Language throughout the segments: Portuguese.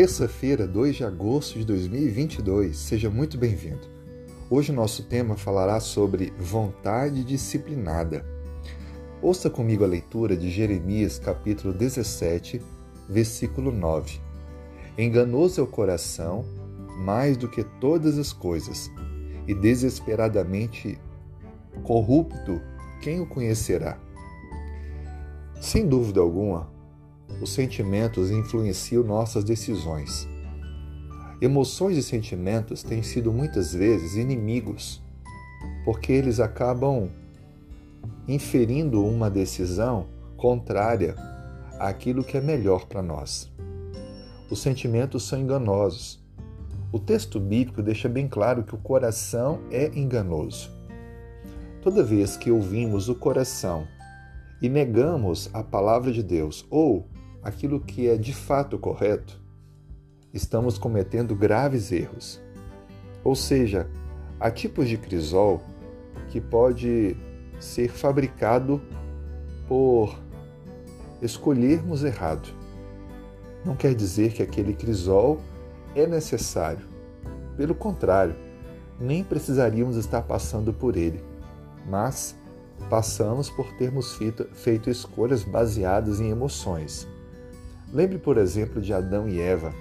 Terça-feira, 2 de agosto de 2022. Seja muito bem-vindo. Hoje o nosso tema falará sobre vontade disciplinada. Ouça comigo a leitura de Jeremias, capítulo 17, versículo 9. Enganoso é o coração mais do que todas as coisas, e desesperadamente corrupto quem o conhecerá? Sem dúvida alguma, os sentimentos influenciam nossas decisões. Emoções e sentimentos têm sido muitas vezes inimigos, porque eles acabam inferindo uma decisão contrária àquilo que é melhor para nós. Os sentimentos são enganosos. O texto bíblico deixa bem claro que o coração é enganoso. Toda vez que ouvimos o coração e negamos a palavra de Deus ou aquilo que é de fato correto, estamos cometendo graves erros. Ou seja, há tipos de crisol que pode ser fabricado por escolhermos errado. Não quer dizer que aquele crisol é necessário. Pelo contrário, nem precisaríamos estar passando por ele. Mas passamos por termos feito, feito escolhas baseadas em emoções. Lembre, por exemplo, de Adão e Eva.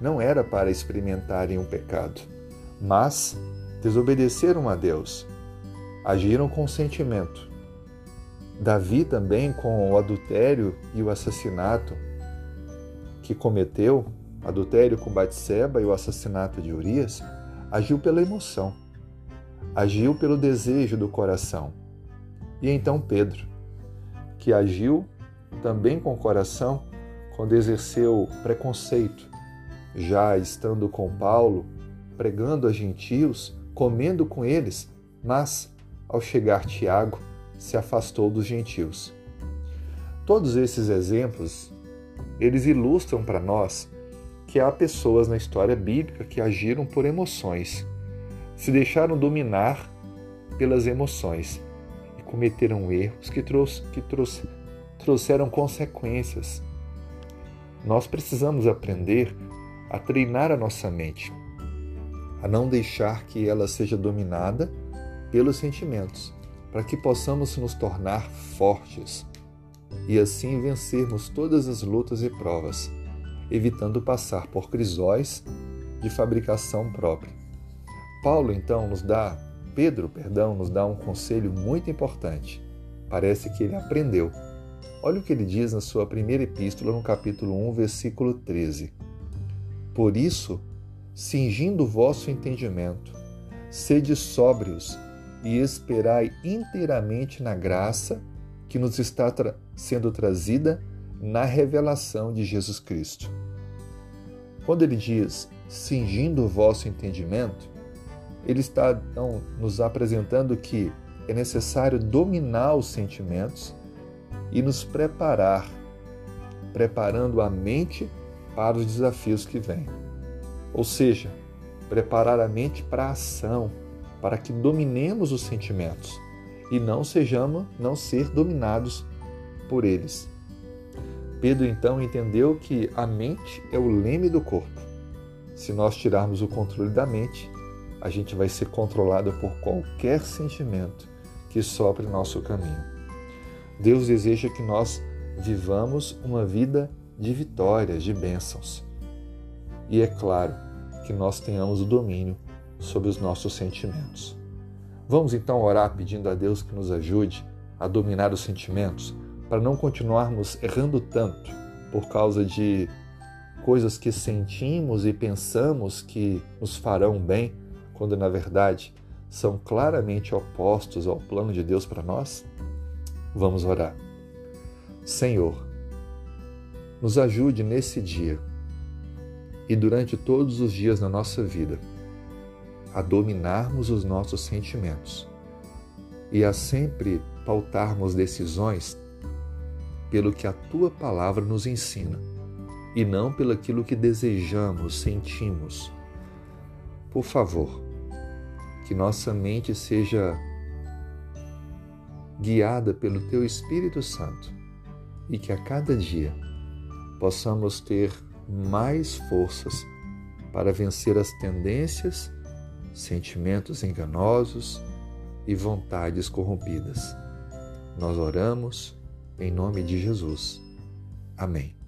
Não era para experimentarem um pecado, mas desobedeceram a Deus. Agiram com sentimento. Davi também, com o adultério e o assassinato que cometeu, adultério com Batseba e o assassinato de Urias, agiu pela emoção, agiu pelo desejo do coração. E então Pedro, que agiu também com o coração, quando exerceu preconceito, já estando com Paulo, pregando a gentios, comendo com eles, mas, ao chegar Tiago, se afastou dos gentios. Todos esses exemplos, eles ilustram para nós que há pessoas na história bíblica que agiram por emoções, se deixaram dominar pelas emoções e cometeram erros que, que trouxe, trouxeram consequências nós precisamos aprender a treinar a nossa mente, a não deixar que ela seja dominada pelos sentimentos, para que possamos nos tornar fortes e assim vencermos todas as lutas e provas, evitando passar por crisóis de fabricação própria. Paulo então nos dá, Pedro, perdão, nos dá um conselho muito importante. Parece que ele aprendeu Olha o que ele diz na sua primeira epístola, no capítulo 1, versículo 13. Por isso, cingindo o vosso entendimento, sede sóbrios e esperai inteiramente na graça que nos está tra sendo trazida na revelação de Jesus Cristo. Quando ele diz cingindo o vosso entendimento, ele está então nos apresentando que é necessário dominar os sentimentos e nos preparar, preparando a mente para os desafios que vêm. Ou seja, preparar a mente para a ação, para que dominemos os sentimentos e não sejamos não ser dominados por eles. Pedro então entendeu que a mente é o leme do corpo. Se nós tirarmos o controle da mente, a gente vai ser controlado por qualquer sentimento que sopre nosso caminho. Deus deseja que nós vivamos uma vida de vitórias, de bênçãos. E é claro que nós tenhamos o domínio sobre os nossos sentimentos. Vamos então orar pedindo a Deus que nos ajude a dominar os sentimentos para não continuarmos errando tanto por causa de coisas que sentimos e pensamos que nos farão bem, quando na verdade são claramente opostos ao plano de Deus para nós? Vamos orar. Senhor, nos ajude nesse dia e durante todos os dias na nossa vida a dominarmos os nossos sentimentos e a sempre pautarmos decisões pelo que a tua palavra nos ensina e não pelo aquilo que desejamos, sentimos. Por favor, que nossa mente seja guiada pelo Teu Espírito Santo, e que a cada dia possamos ter mais forças para vencer as tendências, sentimentos enganosos e vontades corrompidas. Nós oramos em nome de Jesus. Amém.